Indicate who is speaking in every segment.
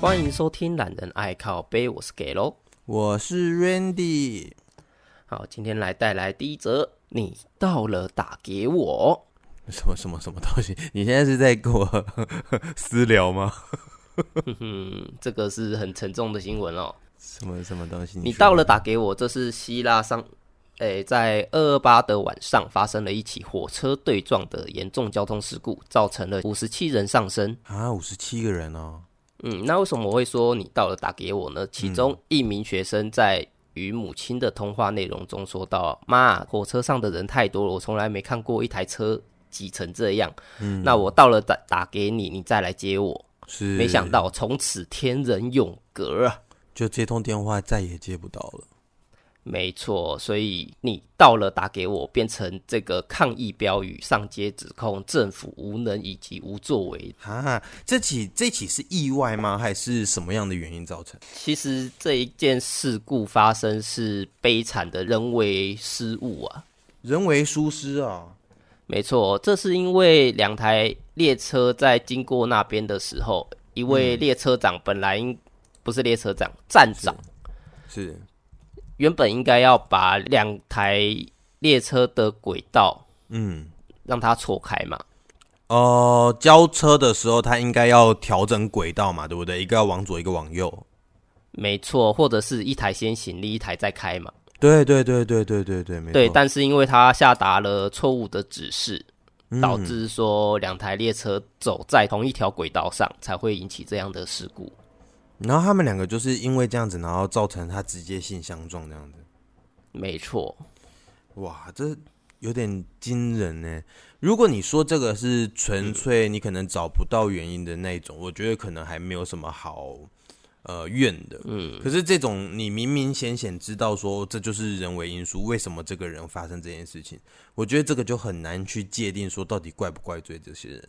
Speaker 1: 欢迎收听《懒人爱靠背》，我是 Gelo，
Speaker 2: 我是 Randy。
Speaker 1: 好，今天来带来第一则，你到了打给我。
Speaker 2: 什么什么什么东西？你现在是在跟我 私聊吗？
Speaker 1: 哼哼，这个是很沉重的新闻哦。
Speaker 2: 什么什么东西？
Speaker 1: 你到了打给我，这是希腊上，诶，在二二八的晚上发生了一起火车对撞的严重交通事故，造成了五十七人丧生
Speaker 2: 啊，五十七个人哦。
Speaker 1: 嗯，那为什么我会说你到了打给我呢？其中一名学生在与母亲的通话内容中说到：“妈，火车上的人太多了，我从来没看过一台车挤成这样。嗯，那我到了打打给你，你再来接我。是，没想到从此天人永隔啊，
Speaker 2: 就这通电话再也接不到了。”
Speaker 1: 没错，所以你到了打给我，变成这个抗议标语，上街指控政府无能以及无作为。
Speaker 2: 哈，这起这起是意外吗？还是什么样的原因造成？
Speaker 1: 其实这一件事故发生是悲惨的人为失误啊，
Speaker 2: 人为疏失啊。
Speaker 1: 没错，这是因为两台列车在经过那边的时候，一位列车长本来不是列车长，站长
Speaker 2: 是。是
Speaker 1: 原本应该要把两台列车的轨道，嗯，让它错开嘛。
Speaker 2: 哦、呃，交车的时候，它应该要调整轨道嘛，对不对？一个要往左，一个往右。
Speaker 1: 没错，或者是一台先行，另一台再开嘛。
Speaker 2: 对对对对对对对，没错。
Speaker 1: 对，但是因为他下达了错误的指示，导致说两台列车走在同一条轨道上，才会引起这样的事故。
Speaker 2: 然后他们两个就是因为这样子，然后造成他直接性相撞这样子。
Speaker 1: 没错，
Speaker 2: 哇，这有点惊人呢。如果你说这个是纯粹你可能找不到原因的那种，嗯、我觉得可能还没有什么好呃怨的。嗯，可是这种你明明显显知道说这就是人为因素，为什么这个人发生这件事情？我觉得这个就很难去界定说到底怪不怪罪这些人。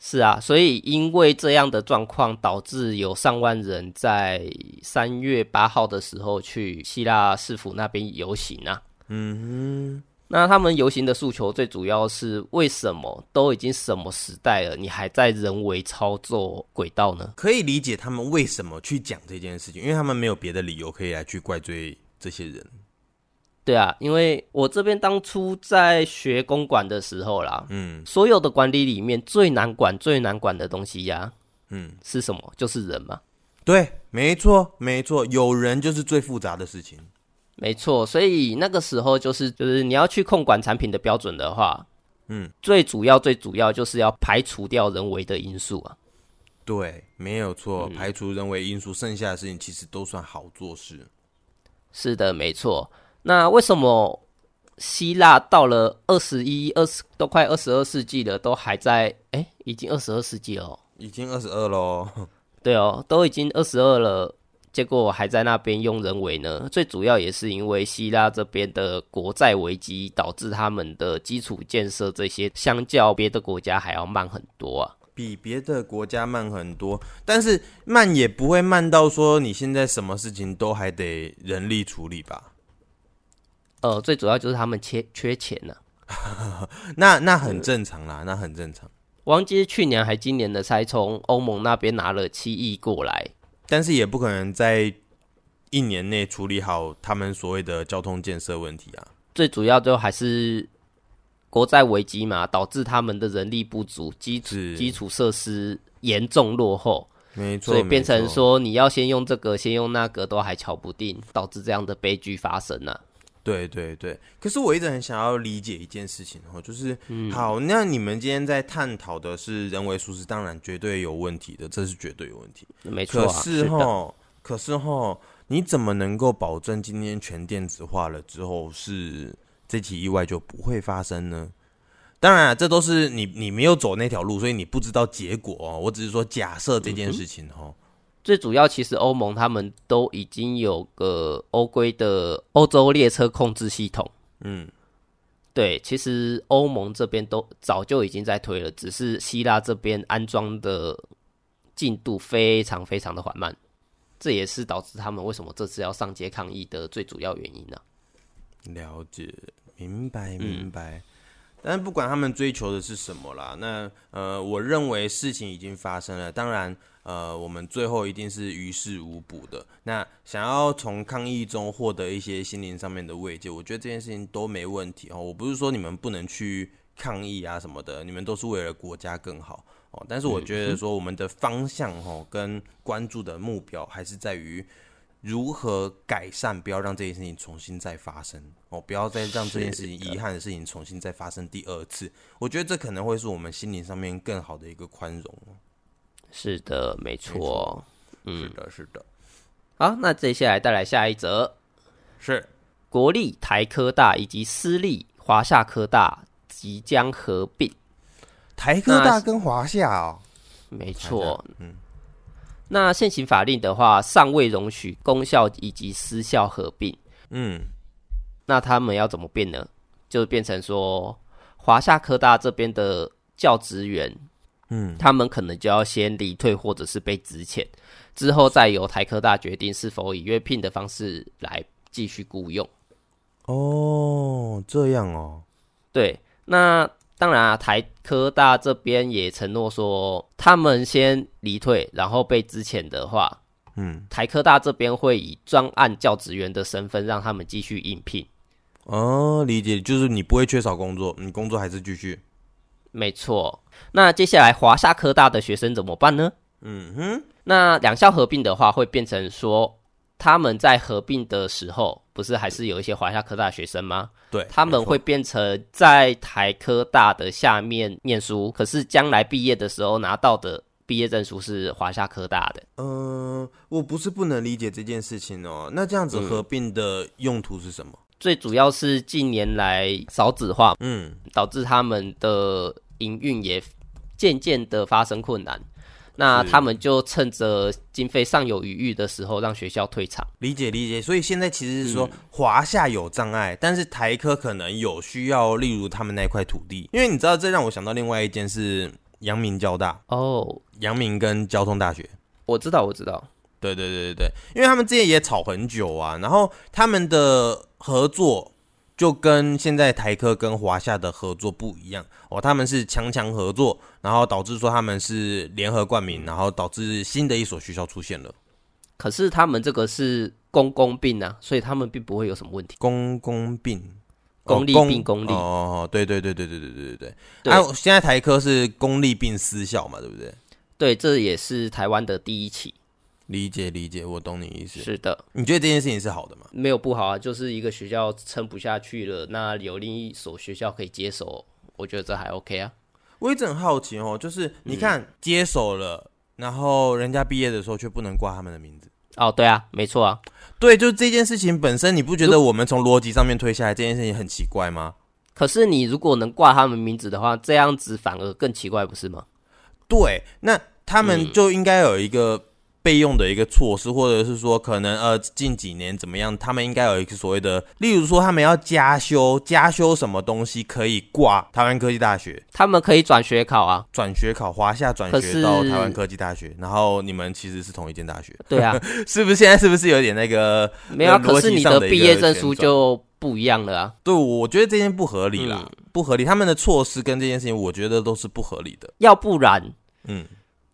Speaker 1: 是啊，所以因为这样的状况，导致有上万人在三月八号的时候去希腊市府那边游行啊。嗯哼，那他们游行的诉求最主要是为什么都已经什么时代了，你还在人为操作轨道呢？
Speaker 2: 可以理解他们为什么去讲这件事情，因为他们没有别的理由可以来去怪罪这些人。
Speaker 1: 对啊，因为我这边当初在学公管的时候啦，嗯，所有的管理里面最难管、最难管的东西呀、啊，嗯，是什么？就是人嘛。
Speaker 2: 对，没错，没错，有人就是最复杂的事情。
Speaker 1: 没错，所以那个时候就是就是你要去控管产品的标准的话，嗯，最主要最主要就是要排除掉人为的因素啊。
Speaker 2: 对，没有错，排除人为因素，剩下的事情其实都算好做事。
Speaker 1: 是的，没错。那为什么希腊到了二十一、二十都快二十二世纪了，都还在？哎，已经二十二世纪了，
Speaker 2: 已经二十二喽。
Speaker 1: 对哦，都已经二十二了，结果还在那边用人为呢？最主要也是因为希腊这边的国债危机，导致他们的基础建设这些相较别的国家还要慢很多啊，
Speaker 2: 比别的国家慢很多。但是慢也不会慢到说你现在什么事情都还得人力处理吧？
Speaker 1: 呃，最主要就是他们缺缺钱呢、
Speaker 2: 啊，那那很正常啦，那很正常。
Speaker 1: 忘记去年还今年的，才从欧盟那边拿了七亿过来，
Speaker 2: 但是也不可能在一年内处理好他们所谓的交通建设问题啊。
Speaker 1: 最主要就还是国债危机嘛，导致他们的人力不足，基础基础设施严重落后，
Speaker 2: 没错，
Speaker 1: 所以变成说你要先用这个，先用那个，都还瞧不定，导致这样的悲剧发生了、啊。
Speaker 2: 对对对，可是我一直很想要理解一件事情哦，就是、嗯、好，那你们今天在探讨的是人为疏失，当然绝对有问题的，这是绝对有问题，
Speaker 1: 没错、啊。
Speaker 2: 可是哈，可是哈，你怎么能够保证今天全电子化了之后，是这起意外就不会发生呢？当然、啊，这都是你你没有走那条路，所以你不知道结果哦。我只是说假设这件事情哈。嗯
Speaker 1: 最主要，其实欧盟他们都已经有个欧规的欧洲列车控制系统。嗯，对，其实欧盟这边都早就已经在推了，只是希腊这边安装的进度非常非常的缓慢，这也是导致他们为什么这次要上街抗议的最主要原因呢、啊？
Speaker 2: 了解，明白，明白。嗯但是不管他们追求的是什么啦，那呃，我认为事情已经发生了。当然，呃，我们最后一定是于事无补的。那想要从抗议中获得一些心灵上面的慰藉，我觉得这件事情都没问题哦。我不是说你们不能去抗议啊什么的，你们都是为了国家更好哦。但是我觉得说我们的方向哦，跟关注的目标还是在于。如何改善？不要让这件事情重新再发生哦！不要再让这件事情遗憾的事情重新再发生第二次。我觉得这可能会是我们心灵上面更好的一个宽容。
Speaker 1: 是的，没错。嗯，
Speaker 2: 是的，是的。
Speaker 1: 好，那接下来带来下一则，
Speaker 2: 是
Speaker 1: 国立台科大以及私立华夏科大即将合并。
Speaker 2: 台科大跟华夏哦，
Speaker 1: 没错。嗯。那现行法令的话，尚未容许公校以及私校合并。嗯，那他们要怎么变呢？就变成说，华夏科大这边的教职员，嗯，他们可能就要先离退，或者是被辞遣，之后再由台科大决定是否以约聘的方式来继续雇用。
Speaker 2: 哦，这样哦。
Speaker 1: 对，那。当然啊，台科大这边也承诺说，他们先离退，然后被支遣的话，嗯，台科大这边会以专案教职员的身份让他们继续应聘。
Speaker 2: 哦，理解，就是你不会缺少工作，你工作还是继续。
Speaker 1: 没错。那接下来华夏科大的学生怎么办呢？嗯哼，那两校合并的话，会变成说。他们在合并的时候，不是还是有一些华夏科大的学生吗？
Speaker 2: 对，
Speaker 1: 他们会变成在台科大的下面念书，可是将来毕业的时候拿到的毕业证书是华夏科大的。
Speaker 2: 嗯、呃，我不是不能理解这件事情哦。那这样子合并的用途是什么？
Speaker 1: 嗯、最主要是近年来少子化，嗯，导致他们的营运也渐渐的发生困难。那他们就趁着经费尚有余裕的时候，让学校退场。
Speaker 2: 理解理解，所以现在其实是说华夏有障碍，但是台科可能有需要，例如他们那块土地。因为你知道，这让我想到另外一件事：阳明交大哦，阳明跟交通大学。
Speaker 1: 我知道，我知道。
Speaker 2: 对对对对对，因为他们之前也吵很久啊，然后他们的合作。就跟现在台科跟华夏的合作不一样哦，他们是强强合作，然后导致说他们是联合冠名，然后导致新的一所学校出现了。
Speaker 1: 可是他们这个是公公病啊，所以他们并不会有什么问题。
Speaker 2: 公公病，
Speaker 1: 公立并公立
Speaker 2: 哦，对对对对对对对对对。对啊，现在台科是公立并私校嘛，对不对？
Speaker 1: 对，这也是台湾的第一起。
Speaker 2: 理解理解，我懂你意思。
Speaker 1: 是的，
Speaker 2: 你觉得这件事情是好的吗？
Speaker 1: 没有不好啊，就是一个学校撑不下去了，那有另一所学校可以接手，我觉得这还 OK 啊。
Speaker 2: 我一直很好奇哦，就是你看、嗯、接手了，然后人家毕业的时候却不能挂他们的名字。
Speaker 1: 哦，对啊，没错啊，
Speaker 2: 对，就这件事情本身，你不觉得我们从逻辑上面推下来这件事情很奇怪吗？
Speaker 1: 可是你如果能挂他们名字的话，这样子反而更奇怪，不是吗？
Speaker 2: 对，那他们就应该有一个、嗯。备用的一个措施，或者是说可能呃近几年怎么样，他们应该有一个所谓的，例如说他们要加修加修什么东西可以挂台湾科技大学，
Speaker 1: 他们可以转学考啊，
Speaker 2: 转学考华夏转学到台湾科技大学，然后你们其实是同一间大学，
Speaker 1: 对啊，
Speaker 2: 是不是现在是不是有点那个
Speaker 1: 没有？可是你的毕业证书就不一样了啊，
Speaker 2: 对，我觉得这件不合理啦，嗯、不合理，他们的措施跟这件事情，我觉得都是不合理的，
Speaker 1: 要不然，嗯，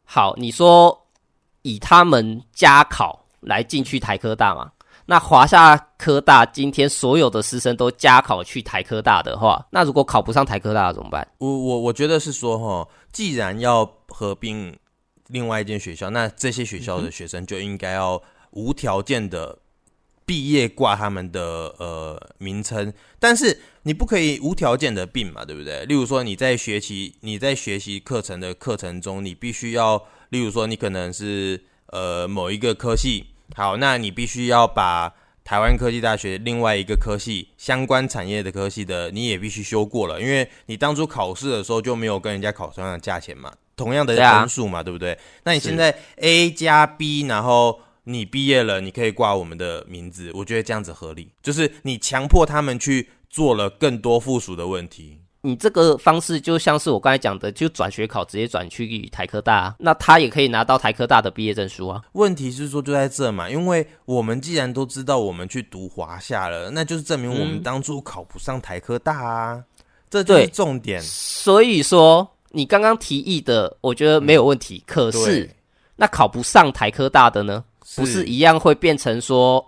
Speaker 1: 好，你说。以他们加考来进去台科大嘛？那华夏科大今天所有的师生都加考去台科大的话，那如果考不上台科大怎么办？
Speaker 2: 我我我觉得是说哈，既然要合并另外一间学校，那这些学校的学生就应该要无条件的毕业挂他们的呃名称，但是你不可以无条件的并嘛，对不对？例如说你在学习你在学习课程的课程中，你必须要。例如说，你可能是呃某一个科系，好，那你必须要把台湾科技大学另外一个科系相关产业的科系的，你也必须修过了，因为你当初考试的时候就没有跟人家考同样的价钱嘛，同样的分数嘛，对不对？那你现在 A 加 B，然后你毕业了，你可以挂我们的名字，我觉得这样子合理，就是你强迫他们去做了更多附属的问题。
Speaker 1: 你这个方式就像是我刚才讲的，就转学考直接转去台科大啊，那他也可以拿到台科大的毕业证书啊。
Speaker 2: 问题是说就在这嘛，因为我们既然都知道我们去读华夏了，那就是证明我们当初考不上台科大啊。这就是重点。
Speaker 1: 所以说，你刚刚提议的，我觉得没有问题。嗯、可是，那考不上台科大的呢？不是一样会变成说，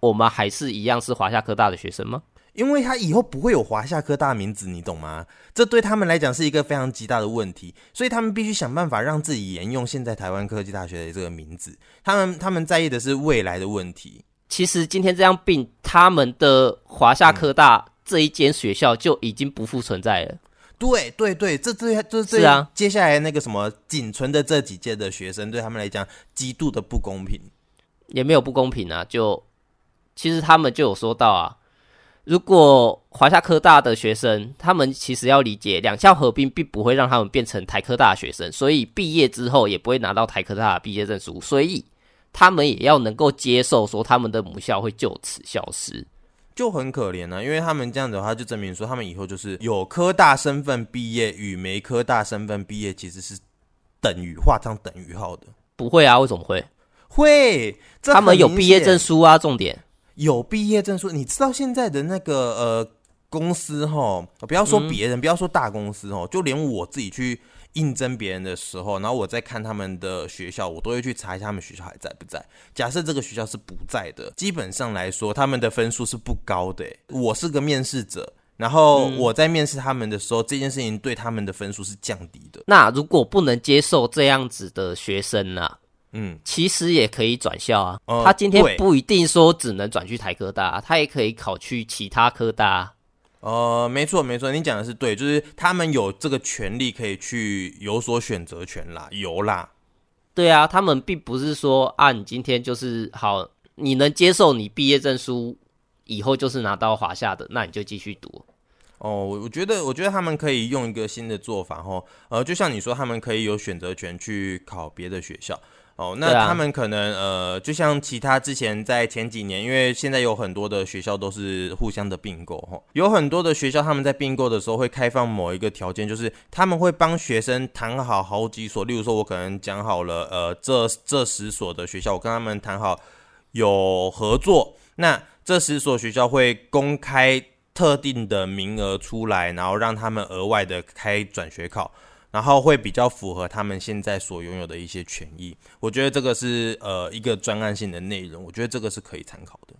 Speaker 1: 我们还是一样是华夏科大的学生吗？
Speaker 2: 因为他以后不会有华夏科大名字，你懂吗？这对他们来讲是一个非常极大的问题，所以他们必须想办法让自己沿用现在台湾科技大学的这个名字。他们他们在意的是未来的问题。
Speaker 1: 其实今天这样并，他们的华夏科大这一间学校就已经不复存在了。
Speaker 2: 对对对，这这这这，是啊，接下来那个什么仅存的这几届的学生，对他们来讲极度的不公平。
Speaker 1: 也没有不公平啊，就其实他们就有说到啊。如果华夏科大的学生，他们其实要理解，两校合并并不会让他们变成台科大的学生，所以毕业之后也不会拿到台科大的毕业证书，所以他们也要能够接受说他们的母校会就此消失，
Speaker 2: 就很可怜啊，因为他们这样子的话，就证明说他们以后就是有科大身份毕业与没科大身份毕业其实是等于画上等于号的。
Speaker 1: 不会啊，为什么会？
Speaker 2: 会，
Speaker 1: 他们有毕业证书啊，重点。
Speaker 2: 有毕业证书，你知道现在的那个呃公司哈，不要说别人，嗯、不要说大公司哦，就连我自己去应征别人的时候，然后我在看他们的学校，我都会去查一下他们学校还在不在。假设这个学校是不在的，基本上来说，他们的分数是不高的。我是个面试者，然后我在面试他们的时候，嗯、这件事情对他们的分数是降低的。
Speaker 1: 那如果不能接受这样子的学生呢、啊？嗯，其实也可以转校啊。呃、他今天不一定说只能转去台科大，他也可以考去其他科大。
Speaker 2: 呃，没错没错，你讲的是对，就是他们有这个权利可以去有所选择权啦，有啦。
Speaker 1: 对啊，他们并不是说啊，你今天就是好，你能接受你毕业证书以后就是拿到华夏的，那你就继续读。
Speaker 2: 哦，我我觉得我觉得他们可以用一个新的做法齁，呃，就像你说，他们可以有选择权去考别的学校。哦，那他们可能、啊、呃，就像其他之前在前几年，因为现在有很多的学校都是互相的并购哈，有很多的学校他们在并购的时候会开放某一个条件，就是他们会帮学生谈好好几所，例如说我可能讲好了，呃，这这十所的学校，我跟他们谈好有合作，那这十所学校会公开特定的名额出来，然后让他们额外的开转学考。然后会比较符合他们现在所拥有的一些权益，我觉得这个是呃一个专案性的内容，我觉得这个是可以参考的。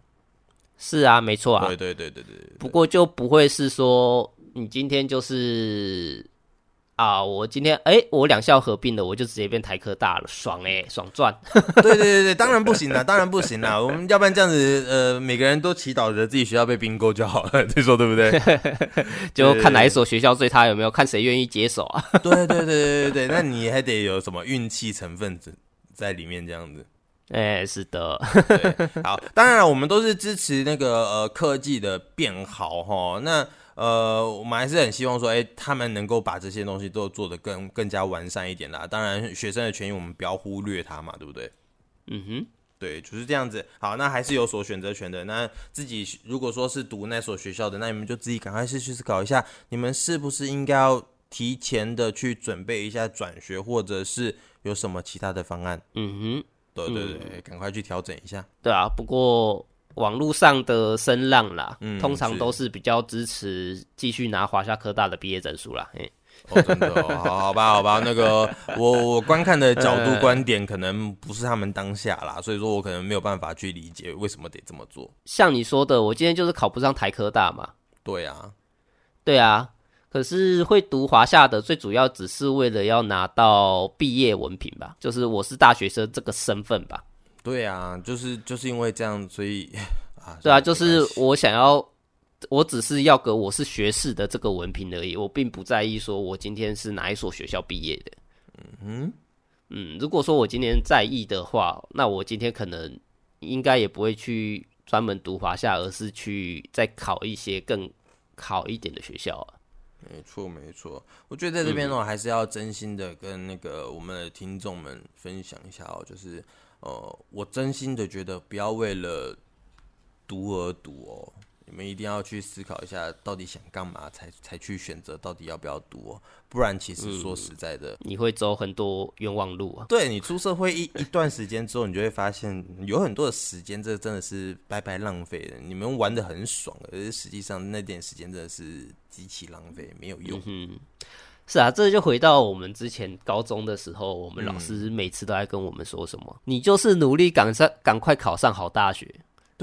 Speaker 1: 是啊，没错啊。
Speaker 2: 对对对对对，对。
Speaker 1: 不过就不会是说你今天就是。啊！我今天哎，我两校合并了，我就直接变台科大了，爽哎，爽赚！
Speaker 2: 对对对对，当然不行了，当然不行了。我们要不然这样子，呃，每个人都祈祷着自己学校被并购就好了，你说对不对？
Speaker 1: 就看哪一所学校最差有没有，看谁愿意接手啊？
Speaker 2: 对对对对对对，那你还得有什么运气成分在里面，这样子。
Speaker 1: 哎，是的。
Speaker 2: 好，当然了，我们都是支持那个呃科技的变好哈。那。呃，我们还是很希望说，哎，他们能够把这些东西都做得更更加完善一点啦。当然，学生的权益我们不要忽略它嘛，对不对？
Speaker 1: 嗯哼，
Speaker 2: 对，就是这样子。好，那还是有所选择权的。那自己如果说是读那所学校的，那你们就自己赶快去去思考一下，你们是不是应该要提前的去准备一下转学，或者是有什么其他的方案？
Speaker 1: 嗯哼，
Speaker 2: 对对对，嗯、赶快去调整一下。
Speaker 1: 对啊，不过。网络上的声浪啦，嗯，通常都是比较支持继续拿华夏科大的毕业证书啦。哎，
Speaker 2: 哦，真的，哦，好，好吧，好吧，那个我我观看的角度观点可能不是他们当下啦，所以说我可能没有办法去理解为什么得这么做。
Speaker 1: 像你说的，我今天就是考不上台科大嘛。
Speaker 2: 对啊，
Speaker 1: 对啊，可是会读华夏的，最主要只是为了要拿到毕业文凭吧，就是我是大学生这个身份吧。
Speaker 2: 对啊，就是就是因为这样，所以啊，
Speaker 1: 对啊，就是我想要，我只是要个我是学士的这个文凭而已，我并不在意说我今天是哪一所学校毕业的。嗯哼，嗯，如果说我今天在意的话，那我今天可能应该也不会去专门读华夏，而是去再考一些更好一点的学校啊。
Speaker 2: 没错，没错，我觉得在这边呢，我还是要真心的跟那个我们的听众们分享一下哦，就是。呃，我真心的觉得不要为了读而读哦，你们一定要去思考一下，到底想干嘛才才去选择，到底要不要读哦。不然，其实说实在的，嗯、
Speaker 1: 你会走很多冤枉路啊。
Speaker 2: 对，你出社会一一段时间之后，你就会发现有很多的时间，这真的是白白浪费的。你们玩的很爽，而实际上那点时间真的是极其浪费，没有用。
Speaker 1: 嗯是啊，这就回到我们之前高中的时候，我们老师每次都在跟我们说什么：“嗯、你就是努力赶上，赶快考上好大学，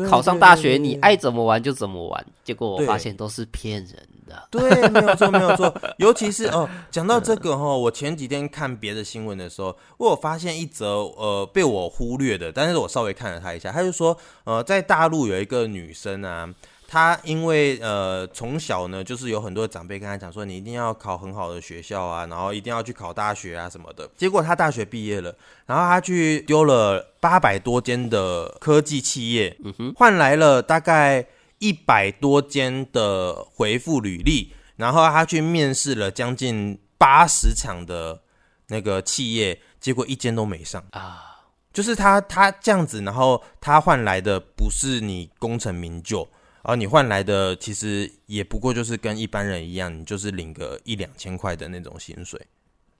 Speaker 1: 考上大学，你爱怎么玩就怎么玩。”结果我发现都是骗人的。
Speaker 2: 对，没有错，没有错。尤其是哦，讲到这个哈、哦，我前几天看别的新闻的时候，我有发现一则呃被我忽略的，但是我稍微看了他一下，他就说呃，在大陆有一个女生啊。他因为呃从小呢，就是有很多长辈跟他讲说，你一定要考很好的学校啊，然后一定要去考大学啊什么的。结果他大学毕业了，然后他去丢了八百多间的科技企业，嗯哼，换来了大概一百多间的回复履历，然后他去面试了将近八十场的那个企业，结果一间都没上啊。就是他他这样子，然后他换来的不是你功成名就。而你换来的其实也不过就是跟一般人一样，你就是领个一两千块的那种薪水。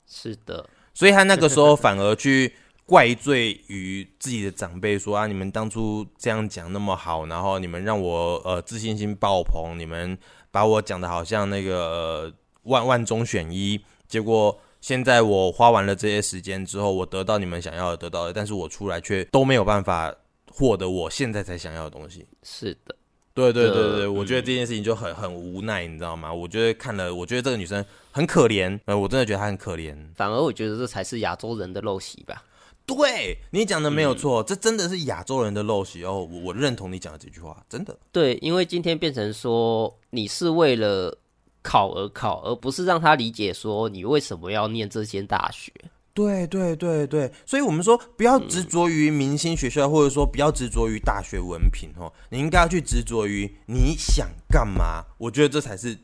Speaker 1: 是的，
Speaker 2: 所以他那个时候 反而去怪罪于自己的长辈，说啊，你们当初这样讲那么好，然后你们让我呃自信心爆棚，你们把我讲的好像那个、呃、万万中选一，结果现在我花完了这些时间之后，我得到你们想要的，得到的，但是我出来却都没有办法获得我现在才想要的东西。
Speaker 1: 是的。
Speaker 2: 对对对对，我觉得这件事情就很很无奈，你知道吗？我觉得看了，我觉得这个女生很可怜，呃，我真的觉得她很可怜。
Speaker 1: 反而我觉得这才是亚洲人的陋习吧。
Speaker 2: 对，你讲的没有错，嗯，这真的是亚洲人的陋习哦。我我认同你讲的这句话，真的。
Speaker 1: 对，因为今天变成说你是为了考而考，而不是让他理解说你为什么要念这间大学。
Speaker 2: 对对对对，所以我们说不要执着于明星学校，或者说不要执着于大学文凭哦，你应该要去执着于你想干嘛。我觉得这才是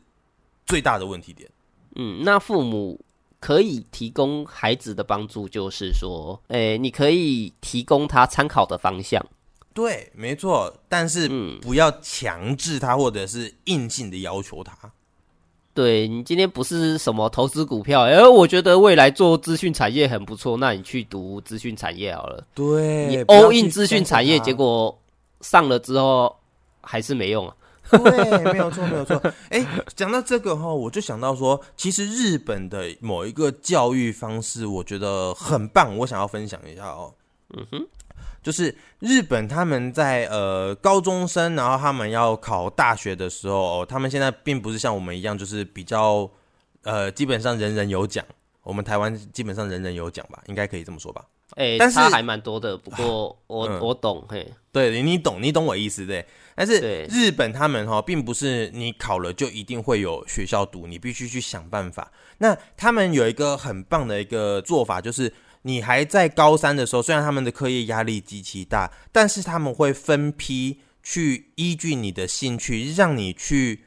Speaker 2: 最大的问题点。
Speaker 1: 嗯，那父母可以提供孩子的帮助，就是说，诶，你可以提供他参考的方向。
Speaker 2: 对，没错，但是不要强制他，或者是硬性的要求他。
Speaker 1: 对，你今天不是什么投资股票，哎，我觉得未来做资讯产业很不错，那你去读资讯产业好了。
Speaker 2: 对，
Speaker 1: 你 all in 资讯产业，结果上了之后还是没用啊。
Speaker 2: 对，没有错，没有错。哎，讲到这个哈，我就想到说，其实日本的某一个教育方式，我觉得很棒，我想要分享一下哦。嗯哼。就是日本他们在呃高中生，然后他们要考大学的时候，哦，他们现在并不是像我们一样，就是比较呃基本上人人有奖。我们台湾基本上人人有奖吧，应该可以这么说吧？
Speaker 1: 哎、欸，但是他还蛮多的。不过我、嗯、我懂，嘿，
Speaker 2: 对，你懂，你懂我意思对。但是日本他们哈，并不是你考了就一定会有学校读，你必须去想办法。那他们有一个很棒的一个做法，就是。你还在高三的时候，虽然他们的课业压力极其大，但是他们会分批去依据你的兴趣，让你去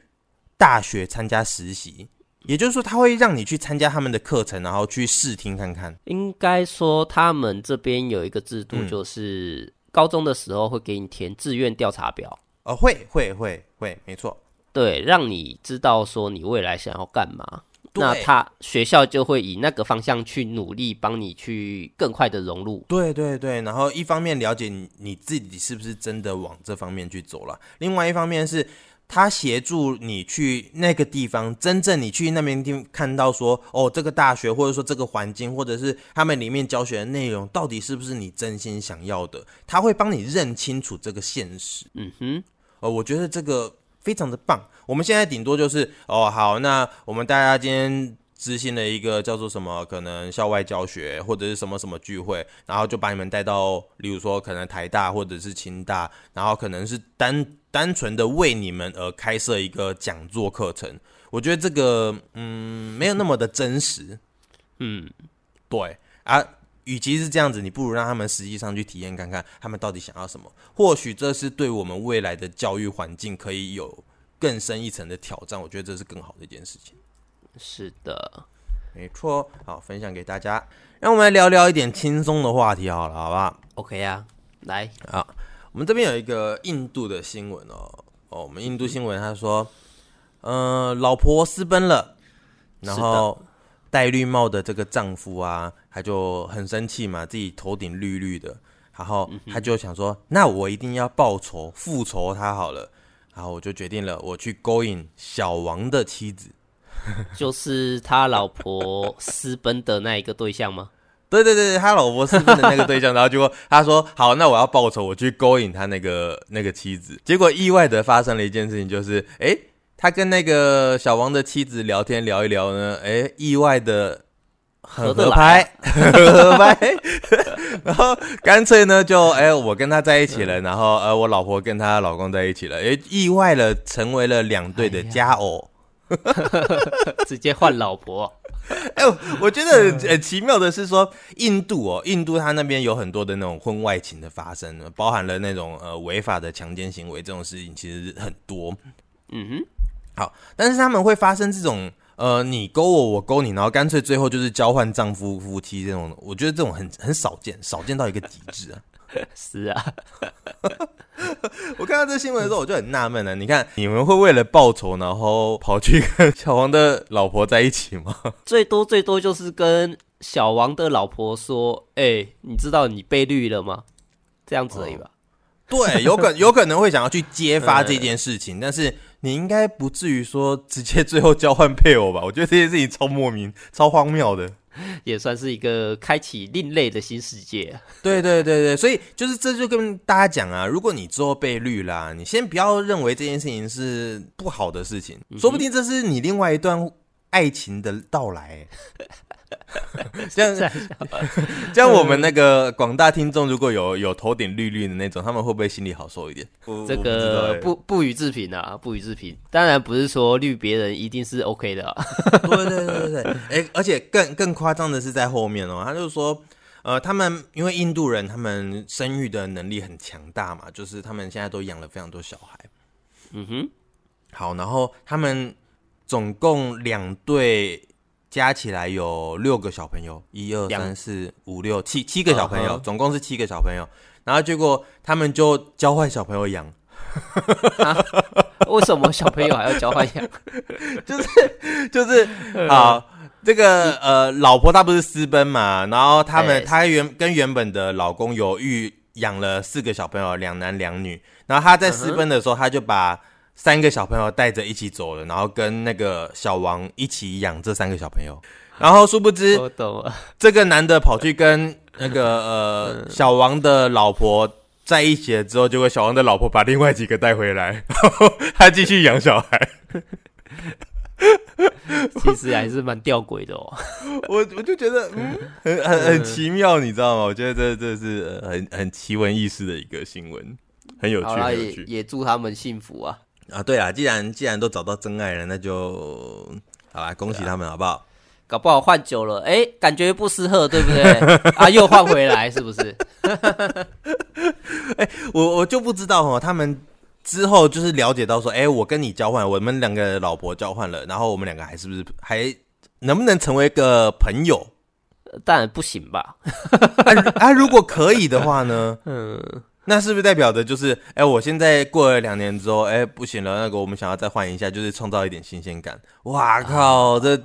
Speaker 2: 大学参加实习。也就是说，他会让你去参加他们的课程，然后去试听看看。
Speaker 1: 应该说，他们这边有一个制度，就是高中的时候会给你填志愿调查表。
Speaker 2: 哦，会会会会，没错，
Speaker 1: 对，让你知道说你未来想要干嘛。那他学校就会以那个方向去努力，帮你去更快的融入。
Speaker 2: 对对对，然后一方面了解你你自己是不是真的往这方面去走了，另外一方面是他协助你去那个地方，真正你去那边地看到说，哦，这个大学或者说这个环境，或者是他们里面教学的内容，到底是不是你真心想要的？他会帮你认清楚这个现实。嗯哼，呃，我觉得这个。非常的棒，我们现在顶多就是哦，好，那我们大家今天执行了一个叫做什么，可能校外教学或者是什么什么聚会，然后就把你们带到，例如说可能台大或者是清大，然后可能是单单纯的为你们而开设一个讲座课程，我觉得这个嗯没有那么的真实，嗯，对。啊。与其是这样子，你不如让他们实际上去体验看看，他们到底想要什么。或许这是对我们未来的教育环境可以有更深一层的挑战。我觉得这是更好的一件事情。
Speaker 1: 是的，
Speaker 2: 没错。好，分享给大家。让我们来聊聊一点轻松的话题好了，好不好
Speaker 1: ？OK 啊，来
Speaker 2: 啊，我们这边有一个印度的新闻哦。哦，我们印度新闻他说，嗯、呃，老婆私奔了，然后戴绿帽的这个丈夫啊，他就很生气嘛，自己头顶绿绿的，然后他就想说，嗯、那我一定要报仇复仇他好了，然后我就决定了，我去勾引小王的妻子，
Speaker 1: 就是他老婆私奔的那一个对象吗？
Speaker 2: 对对对，他老婆私奔的那个对象，然后结果他说好，那我要报仇，我去勾引他那个那个妻子。结果意外的发生了一件事情，就是哎，他跟那个小王的妻子聊天聊一聊呢，哎，意外的合 合拍，合拍，然后干脆呢就哎，我跟他在一起了，然后呃，我老婆跟她老公在一起了，哎，意外的成为了两对的佳偶，
Speaker 1: 直接换老婆。
Speaker 2: 哎呦，我觉得很奇妙的是说，印度哦，印度它那边有很多的那种婚外情的发生，包含了那种呃违法的强奸行为这种事情，其实很多。嗯哼，好，但是他们会发生这种呃你勾我，我勾你，然后干脆最后就是交换丈夫夫妻这种，我觉得这种很很少见，少见到一个极致啊。
Speaker 1: 是啊。
Speaker 2: 我看到这新闻的时候，我就很纳闷了。你看，你们会为了报仇，然后跑去跟小王的老婆在一起吗？
Speaker 1: 最多最多就是跟小王的老婆说：“哎、欸，你知道你被绿了吗？”这样子而已吧。
Speaker 2: 哦、对，有可有可能会想要去揭发这件事情，但是你应该不至于说直接最后交换配偶吧？我觉得这件事情超莫名、超荒谬的。
Speaker 1: 也算是一个开启另类的新世界。
Speaker 2: 对对对对，所以就是这就跟大家讲啊，如果你之后被绿啦，你先不要认为这件事情是不好的事情，嗯、说不定这是你另外一段爱情的到来。这样 这样我们那个广大听众如果有有头顶绿绿的那种，他们会不会心里好受一点？
Speaker 1: 这个不不予置评啊，不予置评。当然不是说绿别人一定是 OK 的啊。
Speaker 2: 对对对对对，哎，而且更更夸张的是在后面哦，他就说，呃，他们因为印度人他们生育的能力很强大嘛，就是他们现在都养了非常多小孩。嗯哼，好，然后他们总共两对。加起来有六个小朋友，一二三四五六七七个小朋友，总共是七个小朋友。然后结果他们就交换小朋友养。
Speaker 1: 为什么小朋友还要交换养？
Speaker 2: 就是就是好，这个呃，老婆她不是私奔嘛？然后他们她原跟原本的老公有育养了四个小朋友，两男两女。然后她在私奔的时候，她就把。三个小朋友带着一起走了，然后跟那个小王一起养这三个小朋友，然后殊不知，我懂了，这个男的跑去跟那个呃小王的老婆在一起了之后，结果小王的老婆把另外几个带回来，然 后他继续养小孩。
Speaker 1: 其实还是蛮吊诡的哦，
Speaker 2: 我我就觉得嗯很很很奇妙，你知道吗？我觉得这这是很很奇闻异事的一个新闻，很有趣，很有趣，
Speaker 1: 也也祝他们幸福啊。
Speaker 2: 啊，对啊，既然既然都找到真爱了，那就好吧，恭喜他们，好不好？
Speaker 1: 搞不好换久了，哎，感觉不适合，对不对？啊，又换回来，是不是？
Speaker 2: 哎，我我就不知道哦，他们之后就是了解到说，哎，我跟你交换，我们两个老婆交换了，然后我们两个还是不是还能不能成为一个朋友？
Speaker 1: 当然不行吧？
Speaker 2: 啊，啊，如果可以的话呢？嗯。那是不是代表的就是，哎、欸，我现在过了两年之后，哎、欸，不行了，那个我们想要再换一下，就是创造一点新鲜感。哇靠，啊、这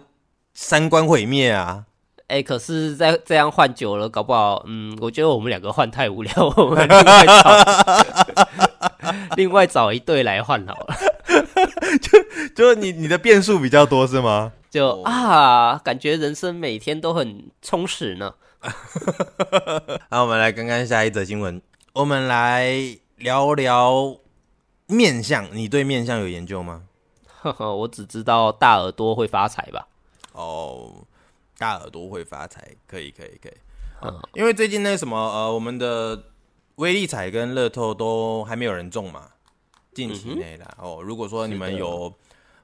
Speaker 2: 三观毁灭啊！
Speaker 1: 哎、欸，可是再这样换久了，搞不好，嗯，我觉得我们两个换太无聊，我们另外找，另外找一对来换好了。
Speaker 2: 就就你你的变数比较多是吗？
Speaker 1: 就啊，感觉人生每天都很充实呢。
Speaker 2: 好，我们来看看下一则新闻。我们来聊聊面相，你对面相有研究吗？
Speaker 1: 呵呵，我只知道大耳朵会发财吧。
Speaker 2: 哦，大耳朵会发财，可以，可以，可以。嗯，因为最近那什么，呃，我们的威力彩跟乐透都还没有人中嘛，近期内啦。嗯、哦，如果说你们有。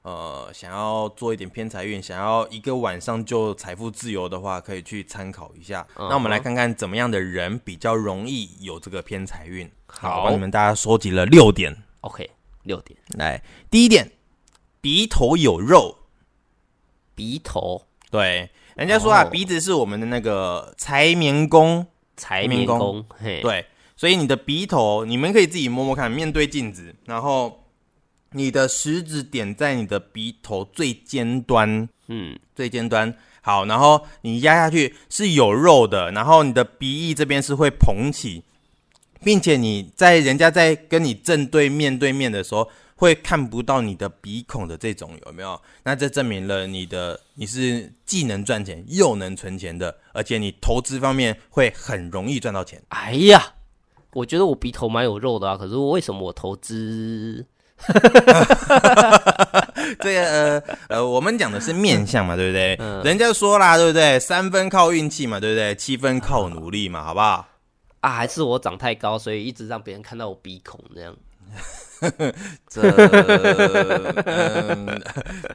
Speaker 2: 呃，想要做一点偏财运，想要一个晚上就财富自由的话，可以去参考一下。Uh huh. 那我们来看看怎么样的人比较容易有这个偏财运。好，帮你们大家收集了六点。
Speaker 1: OK，六点。
Speaker 2: 来，第一点，鼻头有肉。
Speaker 1: 鼻头，
Speaker 2: 对，人家说啊，oh. 鼻子是我们的那个财眠宫，
Speaker 1: 财眠宫。
Speaker 2: 对，所以你的鼻头，你们可以自己摸摸看，面对镜子，然后。你的食指点在你的鼻头最尖端，嗯，最尖端。好，然后你压下去是有肉的，然后你的鼻翼这边是会膨起，并且你在人家在跟你正对面对面的时候，会看不到你的鼻孔的这种有没有？那这证明了你的你是既能赚钱又能存钱的，而且你投资方面会很容易赚到钱。
Speaker 1: 哎呀，我觉得我鼻头蛮有肉的啊，可是为什么我投资？
Speaker 2: 这个呃呃，我们讲的是面相嘛，对不对？嗯、人家说啦，对不对？三分靠运气嘛，对不对？七分靠努力嘛，好不好？
Speaker 1: 啊，还是我长太高，所以一直让别人看到我鼻孔这样。
Speaker 2: 这嗯，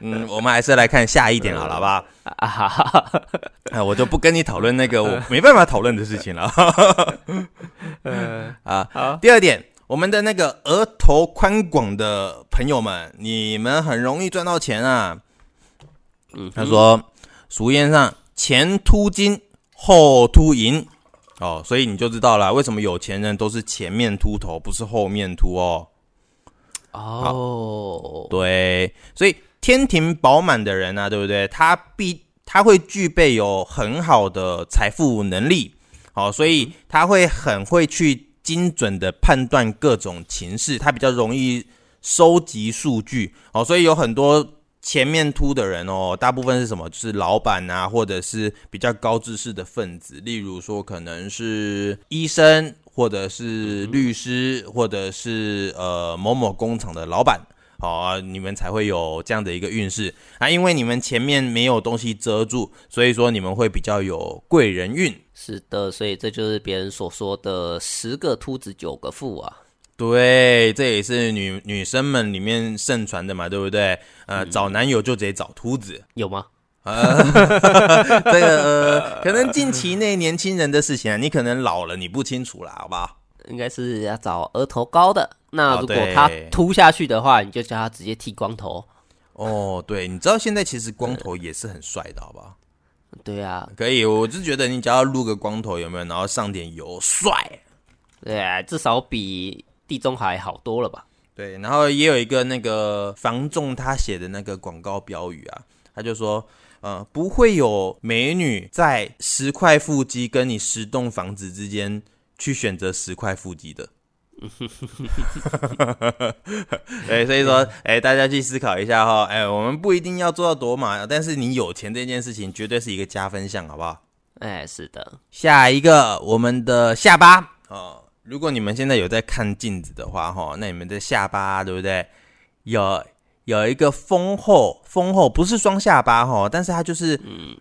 Speaker 2: 嗯，我们还是来看下一点好了，好不好？啊哈哈，啊，我就不跟你讨论那个我没办法讨论的事情了。嗯啊，好。第二点。我们的那个额头宽广的朋友们，你们很容易赚到钱啊。嗯，他说俗谚上前凸金，后凸银哦，所以你就知道了为什么有钱人都是前面秃头，不是后面秃哦。哦，对，所以天庭饱满的人啊，对不对？他必他会具备有很好的财富能力，好，所以他会很会去。精准的判断各种情势，他比较容易收集数据哦，所以有很多前面凸的人哦，大部分是什么？是老板啊，或者是比较高知识的分子，例如说可能是医生，或者是律师，或者是呃某某工厂的老板。好啊，你们才会有这样的一个运势啊，因为你们前面没有东西遮住，所以说你们会比较有贵人运。
Speaker 1: 是的，所以这就是别人所说的十个秃子九个富啊。
Speaker 2: 对，这也是女女生们里面盛传的嘛，对不对？呃，嗯、找男友就得找秃子，
Speaker 1: 有吗？
Speaker 2: 呃，这个、呃、可能近期内年轻人的事情啊，你可能老了，你不清楚了，好不好？
Speaker 1: 应该是要找额头高的。那如果他秃下去的话，哦、你就叫他直接剃光头。
Speaker 2: 哦，对，你知道现在其实光头也是很帅的，好不好？
Speaker 1: 对啊，
Speaker 2: 可以。我就觉得你只要录个光头，有没有？然后上点油，帅。
Speaker 1: 对啊，至少比地中海好多了吧？
Speaker 2: 对，然后也有一个那个房仲他写的那个广告标语啊，他就说，呃，不会有美女在十块腹肌跟你十栋房子之间去选择十块腹肌的。对，所以说，哎、欸，大家去思考一下哈，哎、欸，我们不一定要做到多马，但是你有钱这件事情绝对是一个加分项，好不好？
Speaker 1: 哎、欸，是的。
Speaker 2: 下一个，我们的下巴哦，如果你们现在有在看镜子的话哈，那你们的下巴对不对？有有一个丰厚，丰厚不是双下巴哈，但是它就是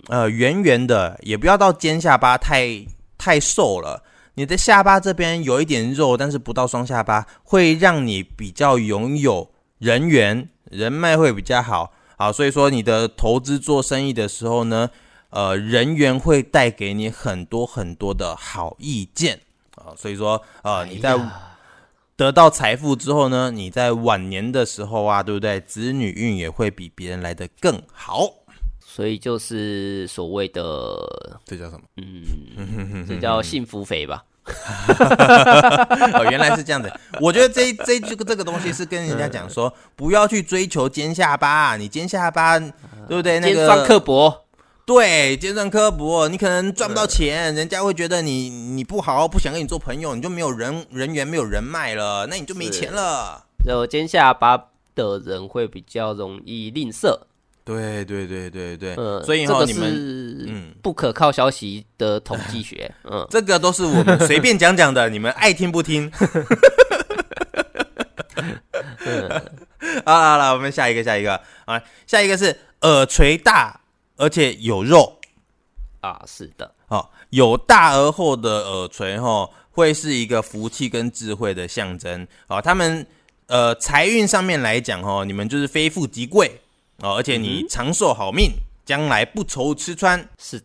Speaker 2: 呃圆圆的，也不要到尖下巴太太瘦了。你的下巴这边有一点肉，但是不到双下巴，会让你比较拥有人缘，人脉会比较好。好，所以说你的投资做生意的时候呢，呃，人缘会带给你很多很多的好意见啊。所以说，呃，你在得到财富之后呢，你在晚年的时候啊，对不对？子女运也会比别人来的更好。
Speaker 1: 所以就是所谓的
Speaker 2: 这叫什么？
Speaker 1: 嗯，这叫幸福肥吧？
Speaker 2: 哦，原来是这样子。我觉得这这这个这个东西是跟人家讲说，不要去追求尖下巴，你尖下巴对不对？那个尖酸
Speaker 1: 刻薄，
Speaker 2: 对，尖酸刻薄，你可能赚不到钱，人家会觉得你你不好，不想跟你做朋友，你就没有人人缘，没有人脉了，那你就没钱了。
Speaker 1: 有尖下巴的人会比较容易吝啬。
Speaker 2: 对对对对对，嗯，所以以后你们嗯。
Speaker 1: 不可靠消息的统计学，嗯，
Speaker 2: 这个都是我们随便讲讲的，你们爱听不听？好了好了，我们下一个下一个。啊，下一个是耳垂大而且有肉。
Speaker 1: 啊，是的，
Speaker 2: 哦，有大而厚的耳垂哈，会是一个福气跟智慧的象征。啊。他们呃财运上面来讲哈，你们就是非富即贵。哦，而且你长寿好命，将、嗯、来不愁吃穿。
Speaker 1: 是，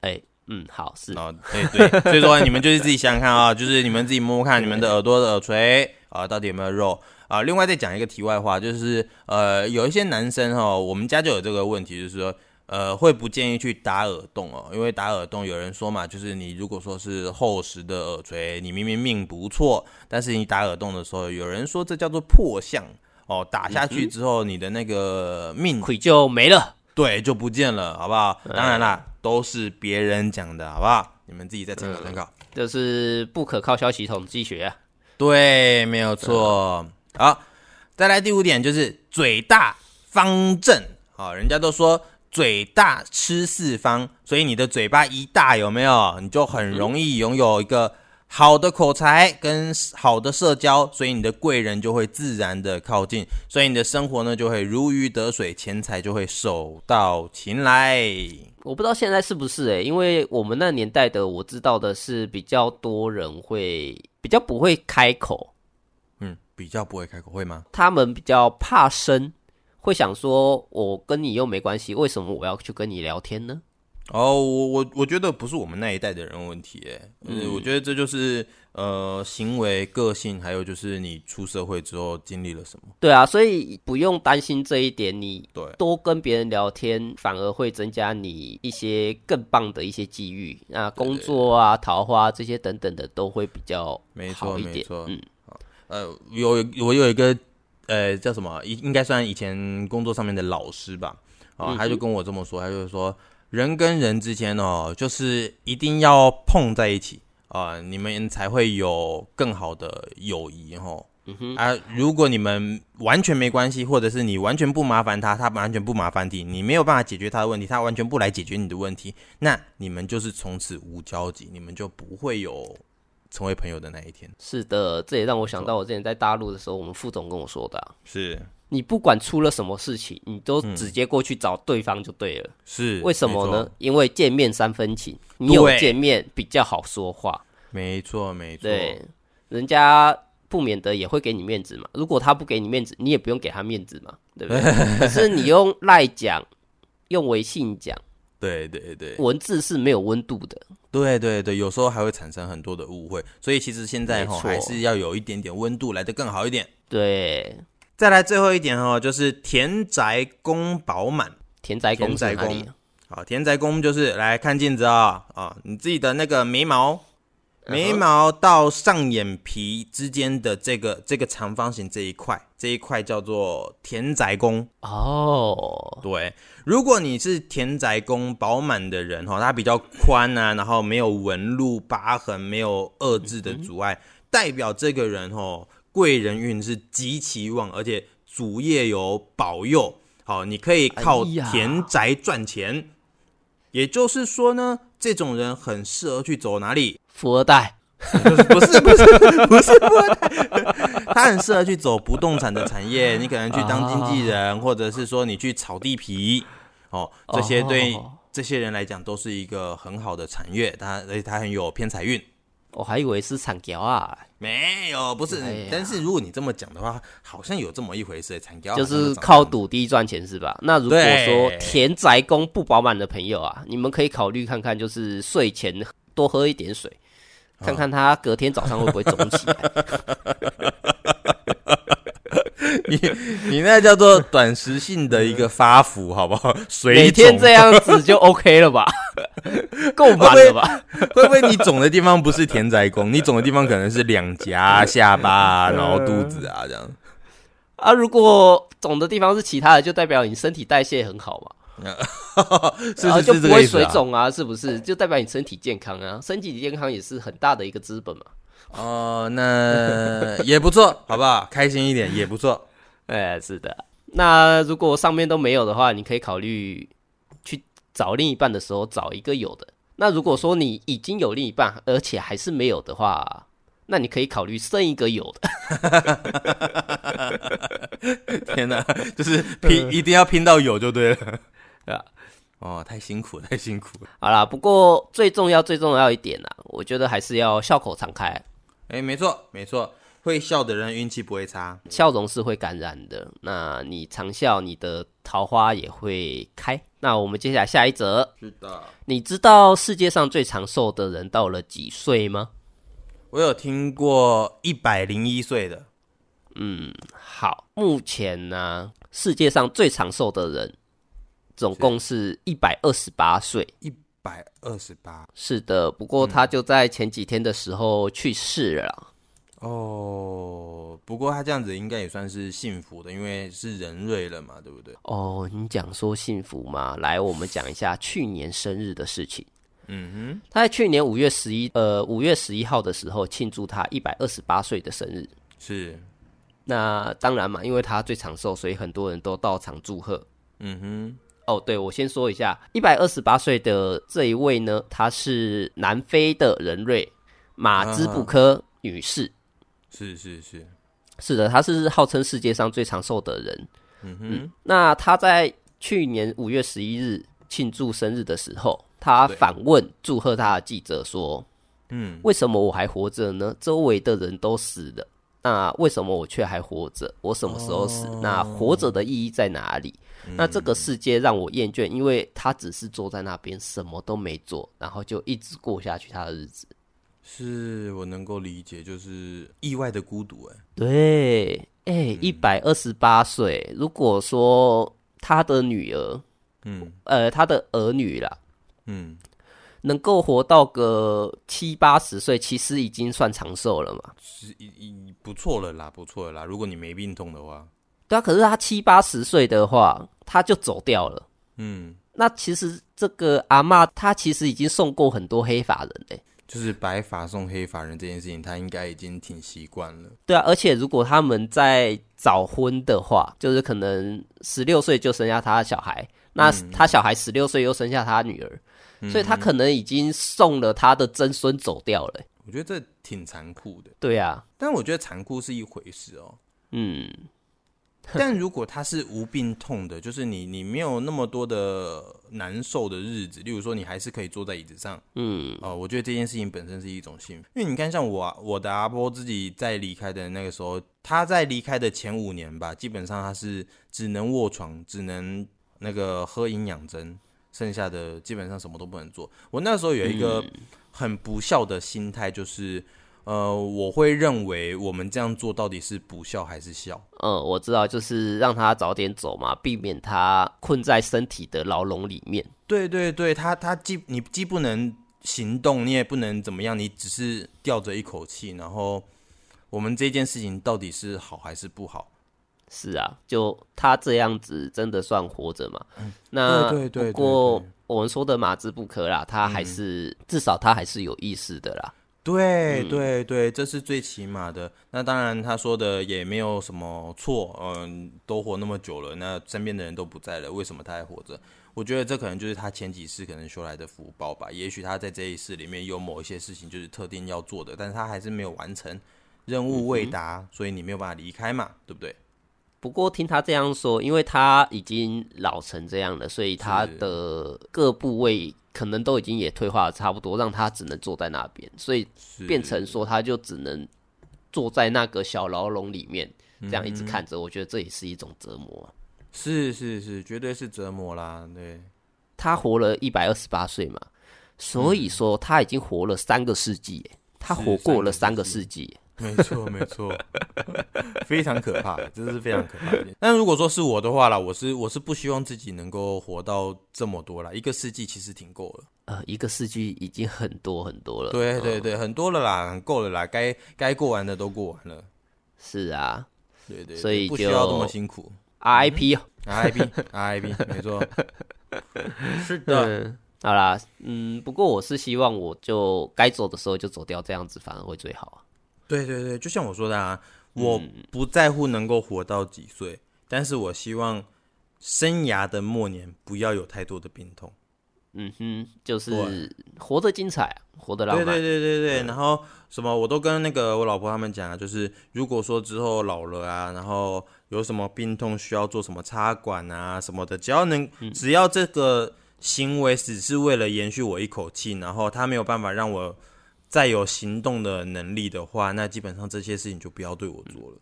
Speaker 1: 哎、欸，嗯，好，是
Speaker 2: 哦，对对，所以说你们就是自己想想看啊，就是你们自己摸摸看，你们的耳朵的耳垂啊，到底有没有肉啊？另外再讲一个题外话，就是呃，有一些男生哈，我们家就有这个问题，就是说。呃，会不建议去打耳洞哦，因为打耳洞有人说嘛，就是你如果说是厚实的耳垂，你明明命不错，但是你打耳洞的时候，有人说这叫做破相哦，打下去之后，你的那个命
Speaker 1: 亏就没了，
Speaker 2: 对，就不见了，好不好？当然啦，都是别人讲的，好不好？你们自己再参考参考。
Speaker 1: 这是不可靠消息统计学啊。
Speaker 2: 对，没有错。好，再来第五点就是嘴大方正。好，人家都说嘴大吃四方，所以你的嘴巴一大，有没有？你就很容易拥有一个好的口才跟好的社交，所以你的贵人就会自然的靠近，所以你的生活呢就会如鱼得水，钱财就会手到擒来。
Speaker 1: 我不知道现在是不是诶、欸，因为我们那年代的我知道的是比较多人会比较不会开口，
Speaker 2: 嗯，比较不会开口会吗？
Speaker 1: 他们比较怕生，会想说我跟你又没关系，为什么我要去跟你聊天呢？
Speaker 2: 哦，我我我觉得不是我们那一代的人问题，哎，嗯，我觉得这就是呃行为、个性，还有就是你出社会之后经历了什么。
Speaker 1: 对啊，所以不用担心这一点，你对多跟别人聊天，反而会增加你一些更棒的一些机遇。那工作啊、桃花这些等等的都会比较好一点。没错，没错。嗯，
Speaker 2: 呃，有我有一个呃叫什么，应应该算以前工作上面的老师吧，啊，他就跟我这么说，他就是说。人跟人之间哦，就是一定要碰在一起啊、呃，你们才会有更好的友谊哈。嗯哼啊，如果你们完全没关系，或者是你完全不麻烦他，他完全不麻烦你，你没有办法解决他的问题，他完全不来解决你的问题，那你们就是从此无交集，你们就不会有成为朋友的那一天。
Speaker 1: 是的，这也让我想到我之前在大陆的时候，我们副总跟我说的、啊，
Speaker 2: 是。
Speaker 1: 你不管出了什么事情，你都直接过去找对方就对了。嗯、是为什么呢？因为见面三分情，你有见面比较好说话。
Speaker 2: 没错，没错。
Speaker 1: 对，人家不免得也会给你面子嘛。如果他不给你面子，你也不用给他面子嘛，对不对？可是你用赖讲，用微信讲，
Speaker 2: 对对对，
Speaker 1: 文字是没有温度的。
Speaker 2: 对对对，有时候还会产生很多的误会。所以其实现在哈，还是要有一点点温度来的更好一点。
Speaker 1: 对。
Speaker 2: 再来最后一点哦，就是田宅宫饱满。
Speaker 1: 田宅宫在哪里？
Speaker 2: 好，田宅宫就是来看镜子啊、哦、啊、哦，你自己的那个眉毛，眉毛到上眼皮之间的这个这个长方形这一块，这一块叫做田宅宫哦。对，如果你是田宅宫饱满的人哈，它比较宽啊，然后没有纹路、疤痕，没有恶痣的阻碍，嗯、代表这个人哦。贵人运是极其旺，而且主业有保佑，好，你可以靠田宅赚钱。哎、也就是说呢，这种人很适合去走哪里？
Speaker 1: 富二代？
Speaker 2: 不是不是不是富二代，他很适合去走不动产的产业。你可能去当经纪人，哦、或者是说你去炒地皮，哦，这些对这些人来讲都是一个很好的产业，他而且他很有偏财运。
Speaker 1: 我还以为是产条啊，
Speaker 2: 没有，不是。哎、但是如果你这么讲的话，好像有这么一回事。产条
Speaker 1: 就是靠赌地赚钱是吧？那如果说田宅宫不饱满的朋友啊，你们可以考虑看看，就是睡前多喝一点水，哦、看看他隔天早上会不会肿起来。
Speaker 2: 你你那叫做短时性的一个发福，好不好？水
Speaker 1: 每天这样子就 OK 了吧？够满了吧？
Speaker 2: 会不会你肿的地方不是田宅宫？你肿的地方可能是两颊、下巴，然后肚子啊这样。
Speaker 1: 啊，如果肿的地方是其他的，就代表你身体代谢很好嘛？是是就不会水肿啊？是不是？就代表你身体健康啊？身体健康也是很大的一个资本嘛。
Speaker 2: 哦，那也不错，好不好？开心一点也不错。
Speaker 1: 哎，是的。那如果上面都没有的话，你可以考虑去找另一半的时候找一个有的。那如果说你已经有另一半，而且还是没有的话，那你可以考虑生一个有的。
Speaker 2: 天哪，就是拼，一定要拼到有就对了，对 吧？哦，太辛苦，太辛苦。
Speaker 1: 好啦，不过最重要、最重要一点呢，我觉得还是要笑口常开。
Speaker 2: 哎，没错，没错，会笑的人运气不会差，
Speaker 1: 笑容是会感染的。那你常笑，你的桃花也会开。那我们接下来下一则。
Speaker 2: 是的，
Speaker 1: 你知道世界上最长寿的人到了几岁吗？
Speaker 2: 我有听过一百零一岁的。
Speaker 1: 嗯，好，目前呢，世界上最长寿的人总共是一百二十八岁。
Speaker 2: 一百二十八，
Speaker 1: 是的，不过他就在前几天的时候去世了。
Speaker 2: 哦，不过他这样子应该也算是幸福的，因为是人瑞了嘛，对不对？
Speaker 1: 哦，你讲说幸福嘛？来，我们讲一下去年生日的事情。嗯哼，他在去年五月十一，呃，五月十一号的时候庆祝他一百二十八岁的生日。
Speaker 2: 是，
Speaker 1: 那当然嘛，因为他最长寿，所以很多人都到场祝贺。嗯哼，哦，对，我先说一下，一百二十八岁的这一位呢，他是南非的人瑞马兹布科女士。啊
Speaker 2: 是是是，
Speaker 1: 是的，他是号称世界上最长寿的人。嗯哼嗯，那他在去年五月十一日庆祝生日的时候，他反问祝贺他的记者说：“嗯，为什么我还活着呢？周围的人都死了，那为什么我却还活着？我什么时候死？哦、那活着的意义在哪里？嗯、那这个世界让我厌倦，因为他只是坐在那边什么都没做，然后就一直过下去他的日子。”
Speaker 2: 是我能够理解，就是意外的孤独，哎，
Speaker 1: 对，哎、欸，一百二十八岁，如果说他的女儿，嗯，呃，他的儿女啦，嗯，能够活到个七八十岁，其实已经算长寿了嘛，
Speaker 2: 是，已已不错了啦，不错了啦。如果你没病痛的话，
Speaker 1: 对啊，可是他七八十岁的话，他就走掉了，嗯，那其实这个阿嬷，她其实已经送过很多黑发人嘞、欸。
Speaker 2: 就是白发送黑发人这件事情，他应该已经挺习惯了。
Speaker 1: 对啊，而且如果他们在早婚的话，就是可能十六岁就生下他的小孩，那他小孩十六岁又生下他女儿，嗯，所以他可能已经送了他的曾孙走掉了。
Speaker 2: 我觉得这挺残酷的。
Speaker 1: 对啊，
Speaker 2: 但我觉得残酷是一回事哦。嗯。但如果他是无病痛的，就是你你没有那么多的难受的日子，例如说你还是可以坐在椅子上，嗯，哦、呃，我觉得这件事情本身是一种幸福。因为你看，像我我的阿波自己在离开的那个时候，他在离开的前五年吧，基本上他是只能卧床，只能那个喝营养针，剩下的基本上什么都不能做。我那时候有一个很不孝的心态，就是。呃，我会认为我们这样做到底是不孝还是孝？
Speaker 1: 嗯，我知道，就是让他早点走嘛，避免他困在身体的牢笼里面。
Speaker 2: 对对对，他他既你既不能行动，你也不能怎么样，你只是吊着一口气。然后我们这件事情到底是好还是不好？
Speaker 1: 是啊，就他这样子真的算活着嘛？嗯，那对对对，不过我们说的马之不可啦，他还是、嗯、至少他还是有意识的啦。
Speaker 2: 对对对，这是最起码的。那当然，他说的也没有什么错。嗯，都活那么久了，那身边的人都不在了，为什么他还活着？我觉得这可能就是他前几世可能修来的福报吧。也许他在这一世里面有某一些事情就是特定要做的，但是他还是没有完成任务未达，所以你没有办法离开嘛，对不对？
Speaker 1: 不过听他这样说，因为他已经老成这样了，所以他的各部位可能都已经也退化的差不多，让他只能坐在那边，所以变成说他就只能坐在那个小牢笼里面，这样一直看着。嗯。我觉得这也是一种折磨。
Speaker 2: 是是是，绝对是折磨啦。对，
Speaker 1: 他活了一百二十八岁嘛，所以说他已经活了三个世纪，他活过了三个世纪。
Speaker 2: 没错，没错，非常可怕，真的是非常可怕。但如果说是我的话啦，我是我是不希望自己能够活到这么多啦，一个世纪其实挺够了。
Speaker 1: 呃，一个世纪已经很多很多了。
Speaker 2: 对对对，很多了啦，很够了啦，该该过完的都过完了。
Speaker 1: 是啊，
Speaker 2: 对对，对，
Speaker 1: 所以就
Speaker 2: 不需要这么辛苦。
Speaker 1: RIP，RIP，RIP，没错。
Speaker 2: 是的。嗯
Speaker 1: 好啦，嗯，不过我是希望我就该走的时候就走掉，这样子反而会最好啊。
Speaker 2: 对对对，就像我说的啊，我不在乎能够活到几岁，嗯，但是我希望生涯的末年不要有太多的病痛。
Speaker 1: 嗯哼，就是活得精彩，活得浪漫。
Speaker 2: 对对对对对，然后什么我都跟那个我老婆他们讲啊，就是如果说之后老了啊，然后有什么病痛需要做什么插管啊什么的，只要能，只要这个行为只是为了延续我一口气，然后他没有办法让我。再有行动的能力的话，那基本上这些事情就不要对我做了。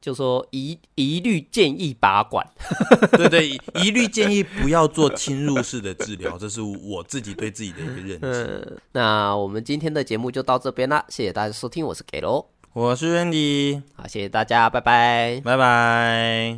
Speaker 1: 就说一一律建议拔管，
Speaker 2: 对对，一律建议不要做侵入式的治疗，这是我自己对自己的一个认知。
Speaker 1: 嗯，那我们今天的节目就到这边啦，谢谢大家收听，我是给喽，
Speaker 2: 我是 Randy，
Speaker 1: 好，谢谢大家，拜拜，
Speaker 2: 拜拜。